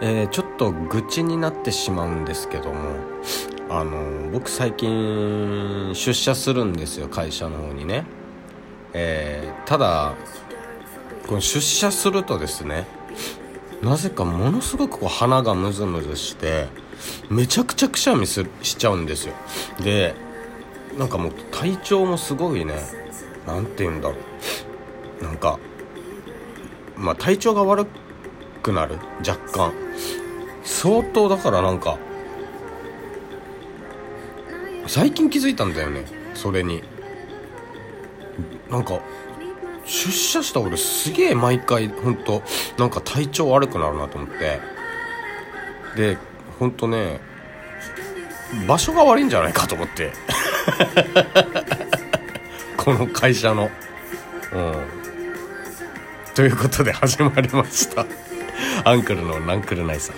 えー、ちょっと愚痴になってしまうんですけどもあの僕最近出社するんですよ会社の方にね、えー、ただこの出社するとですねなぜかものすごくこう鼻がムズムズしてめちゃくちゃくしゃみすしちゃうんですよ。でなんかもう体調もすごいね何て言うんだろう。なんかまあ体調が悪くなる？若干。相当だからなんか最近気づいたんだよね。それに。なんか出社した俺すげえ毎回ほんとなんか体調悪くなるなと思って。でほんとね場所が悪いんじゃないかと思って。この会社の。うん。ということで始まりました。アンクルのナンクルナイさん。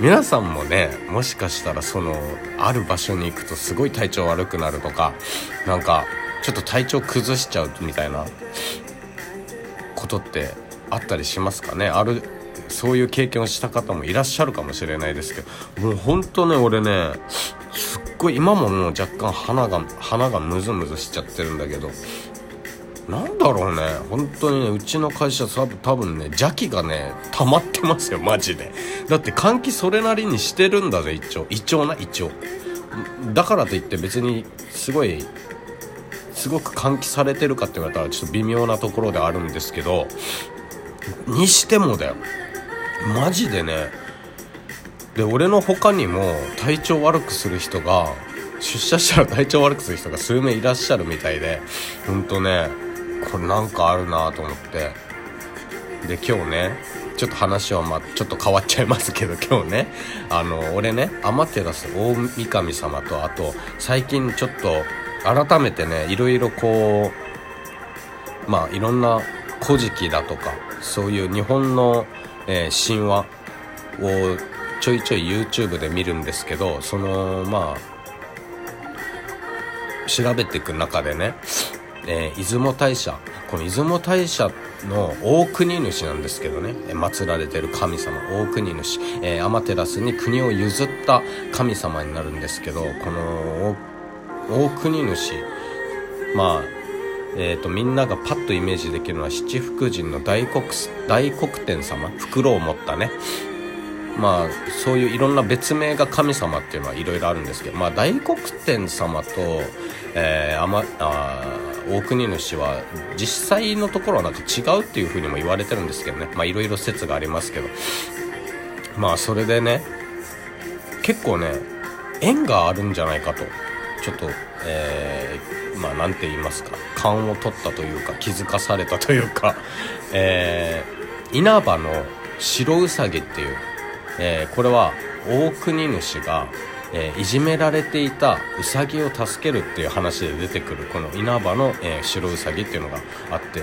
皆さんもねもしかしたらそのある場所に行くとすごい体調悪くなるとかなんかちょっと体調崩しちゃうみたいなことってあったりしますかね？あるそういう経験をした方もいらっしゃるかもしれないですけどもうほんとね俺ねすっごい今ももう若干鼻が鼻がムズムズしちゃってるんだけどなんだろうね。本当にねうちの会社多分多分ね邪気がね溜まってますよマジで。だって換気それなりにしてるんだぜ一応。一応な一応。だからといって別にすごいすごく換気されてるかって言われたらちょっと微妙なところであるんですけどにしてもだよ。マジでね。で俺の他にも体調悪くする人が出社したら体調悪くする人が数名いらっしゃるみたいでほんとね。これなんかあるなと思って。で今日ねちょっと話はまあちょっと変わっちゃいますけど 今日ねあの俺ねアマテラス大神様とあと最近ちょっと改めてねいろいろこうまあいろんな「古事記」だとかそういう日本の、えー、神話をちょいちょい YouTube で見るんですけどそのまあ調べていく中でね、えー、出雲大社。この出雲大社の大国主なんですけどね。祀られてる神様。大国主、えー、アマテラスに国を譲った神様になるんですけどこの大国主。まあえーと、みんながパッとイメージできるのは七福神の大黒大黒天様。袋を持ったね。まあそういういろんな別名が神様っていうのはいろいろあるんですけど、まあ、大黒天様と、えー、あまあ大国主は実際のところはなんか違うっていうふうにも言われてるんですけどね。まあいろいろ説がありますけど。まあそれでね結構ね縁があるんじゃないかと。ちょっとえー、まあ何て言いますか。勘を取ったというか気づかされたというか、えー、稲葉の白うさぎっていうえー、これは大国主が、えー、いじめられていたウサギを助けるっていう話で出てくるこの稲葉の、えー、白ウサギっていうのがあって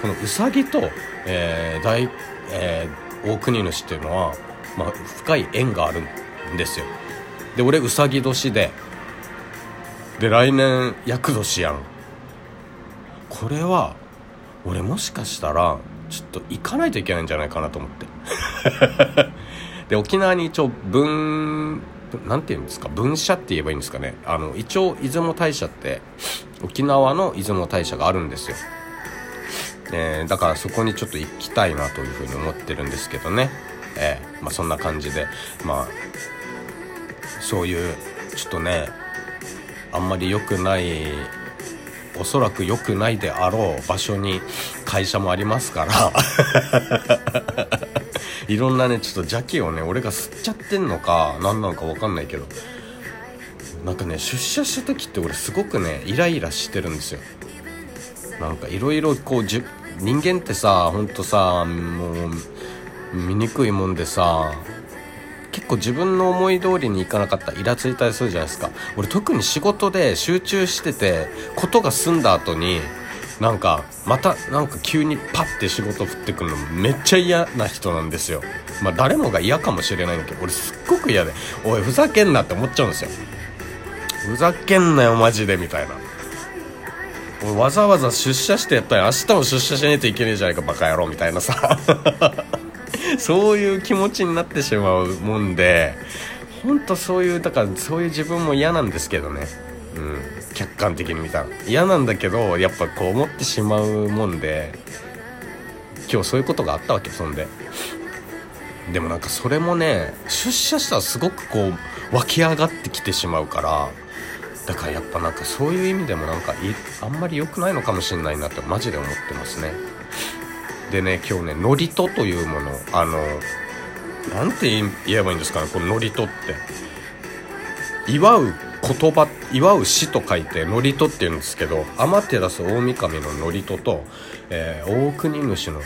このウサギと、えー大えー、大国主っていうのは、まあ、深い縁があるんですよ。で俺ウサギ年でで来年厄年やん。これは俺もしかしたらちょっと行かないといけないんじゃないかなと思って。で沖縄に一応分なんて言うんですか分社って言えばいいんですかね。あの一応出雲大社って沖縄の出雲大社があるんですよ、えー、だからそこにちょっと行きたいなというふうに思ってるんですけどね。えー、まあ、そんな感じでまあそういうちょっとねあんまり良くないおそらく良くないであろう場所に会社もありますから。いろんなねちょっと邪気をね俺が吸っちゃってんのか何なのか分かんないけどなんかね出社した時って俺すごくねイライラしてるんですよ。なんかいろいろこうじ人間ってさほんとさもう醜いもんでさ結構自分の思い通りにいかなかったイラついたりするじゃないですか。俺特に仕事で集中しててことが済んだ後になんかまたなんか急にパッて仕事振ってくるのめっちゃ嫌な人なんですよ。まあ誰もが嫌かもしれないんだけど俺すっごく嫌でおいふざけんなって思っちゃうんですよ。ふざけんなよマジでみたいな。俺わざわざ出社してやったら明日も出社しないといけねえじゃないかバカ野郎みたいなさ。そういう気持ちになってしまうもんで本当そういうだからそういう自分も嫌なんですけどね。うん客観的に見た。ら嫌なんだけどやっぱこう思ってしまうもんで今日そういうことがあったわけそんで。でもなんかそれもね出社したらすごくこう湧き上がってきてしまうからだからやっぱなんかそういう意味でもなんかあんまり良くないのかもしれないなってマジで思ってますね。でね今日ね祝詞というものあのなんて言えばいいんですかねこの祝詞って。祝う言葉祝う詩と書いて祝詞って言うんですけど天照大神の祝詞と、えー、大国主の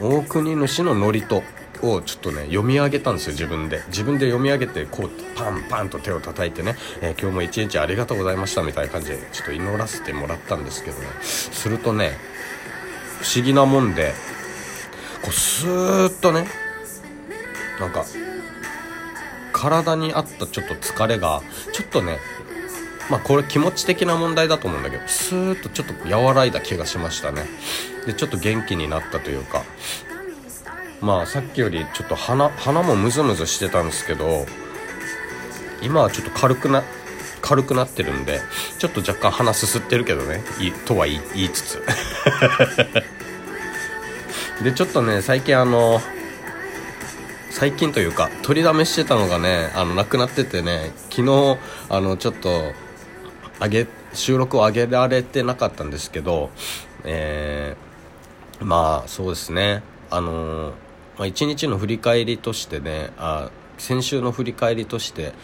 大国主の祝詞をちょっとね読み上げたんですよ自分で。自分で読み上げてこうパンパンと手を叩いてね、えー、今日も一日ありがとうございましたみたいな感じでちょっと祈らせてもらったんですけどね。するとね不思議なもんでこうスーッとねなんか体にあったちょっと疲れがちょっとねまあこれ気持ち的な問題だと思うんだけどスーッとちょっと和らいだ気がしましたね。でちょっと元気になったというかまあさっきよりちょっと鼻鼻もムズムズしてたんですけど今はちょっと軽くな軽くなってるんでちょっと若干鼻すすってるけどねいとは言いつつ。でちょっとね最近あの最近というか取りだめしてたのがねあのなくなっててね昨日あのちょっと上げ収録を上げられてなかったんですけどえー、まあそうですね。あのまあ、1日の振り返りとしてねあ先週の振り返りとして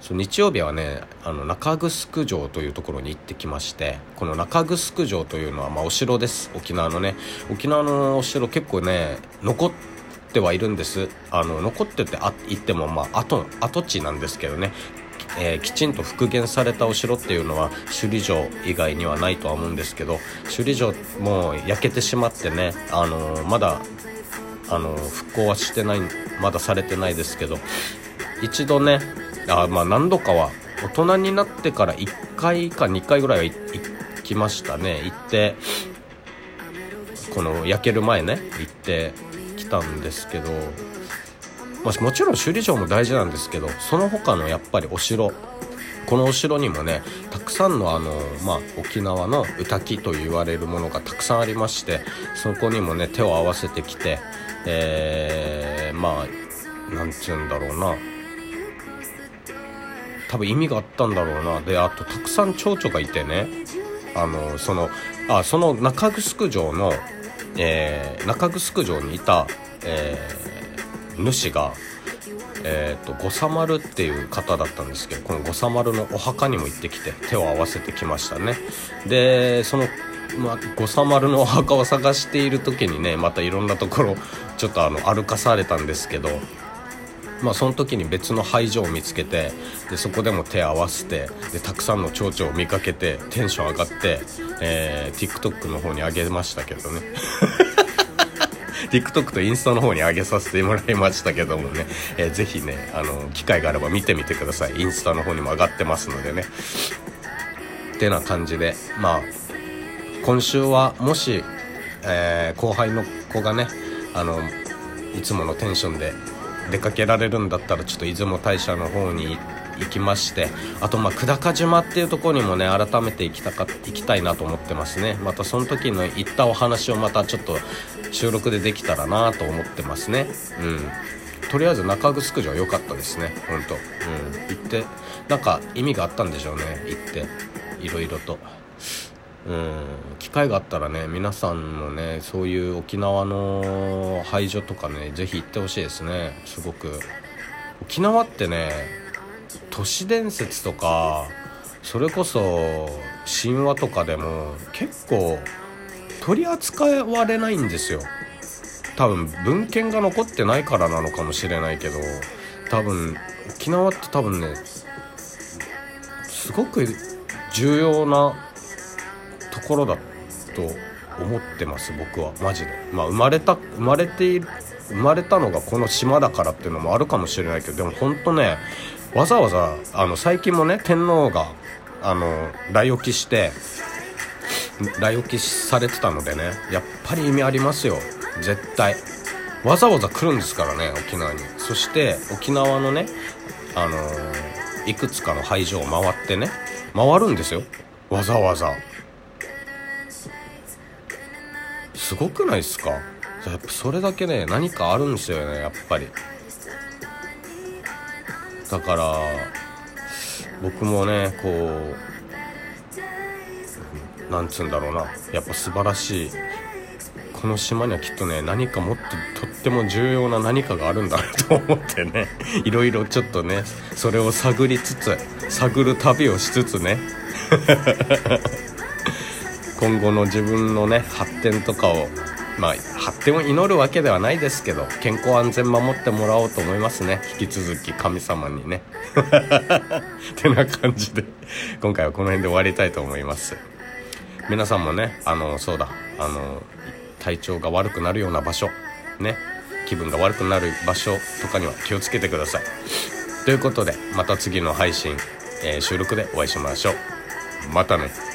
そ日曜日はねあの中城城というところに行ってきましてこの中城城というのは、まあ、お城です。沖縄のね。沖縄のお城結構ね残っててはいるんです。あの残っててあ行っても、まあ、跡跡地なんですけどね。えー、きちんと復元されたお城っていうのは首里城以外にはないとは思うんですけど首里城もう焼けてしまってね、あのー、まだあの復興はしてないまだされてないですけど一度ねあまあ何度かは大人になってから1回か2回ぐらいは行きましたね。行ってこの焼ける前ね行ってたんですけど、ま、もちろん首里城も大事なんですけどその他のやっぱりお城このお城にもねたくさんのあの、まあ、沖縄の歌木と言われるものがたくさんありましてそこにもね手を合わせてきてえー、まあなんつうんだろうな。多分意味があったんだろうな。であとたくさん蝶々がいてねあのそのあその中城の、えー、中城城にいた、えー、主がえーと、と五三丸っていう方だったんですけどこの五三丸のお墓にも行ってきて手を合わせてきましたね。でそのまあ、五三丸のお墓を探している時にねまたいろんなところちょっとあの歩かされたんですけどまあ、その時に別の廃所を見つけてでそこでも手合わせてでたくさんの蝶々を見かけてテンション上がって、えー、TikTok の方に上げましたけどね。TikTok とインスタの方に上げさせてもらいましたけどもね、えー、ぜひねあの機会があれば見てみてください。インスタの方にも上がってますのでね。ってな感じでまあ今週はもし、えー、後輩の子がねあのいつものテンションで出かけられるんだったらちょっと出雲大社の方に行きましてあとまあ久高島っていうところにもね改めて行きたか行きたいなと思ってますね。またその時の行ったお話をまたちょっと収録でできたらなと思ってますね。うん。とりあえず中城城良かったですね。ほんとうん。行ってなんか意味があったんでしょうね。行って。いろいろと。うん。機会があったらね皆さんもねそういう沖縄の廃所とかね是非行ってほしいですね。すごく。沖縄ってね都市伝説とかそれこそ神話とかでも結構取り扱われないんですよ。多分文献が残ってないからなのかもしれないけど多分沖縄って多分ねすごく重要なころだと思ってます僕は。マジで。まあ生まれた生まれている生まれたのがこの島だからっていうのもあるかもしれないけどでも本当ねわざわざあの最近もね天皇があの来沖して来沖されてたのでねやっぱり意味ありますよ。絶対。わざわざ来るんですからね沖縄に。そして沖縄のねあの、いくつかの会場を回ってね回るんですよ。わざわざ。すごくないですか？やっぱそれだけね何かあるんですよねやっぱり。だから僕もねこうなんつうんだろうな。やっぱ素晴らしい。この島にはきっとね何かもっととっても重要な何かがあるんだと 思ってねいろいろちょっとねそれを探りつつ探る旅をしつつね。今後の自分のね発展とかをまあ発展を祈るわけではないですけど健康安全守ってもらおうと思いますね。引き続き神様にね。てな感じで今回はこの辺で終わりたいと思います。皆さんもねあのそうだあの体調が悪くなるような場所ね気分が悪くなる場所とかには気をつけてください。ということでまた次の配信、えー、収録でお会いしましょう。またね。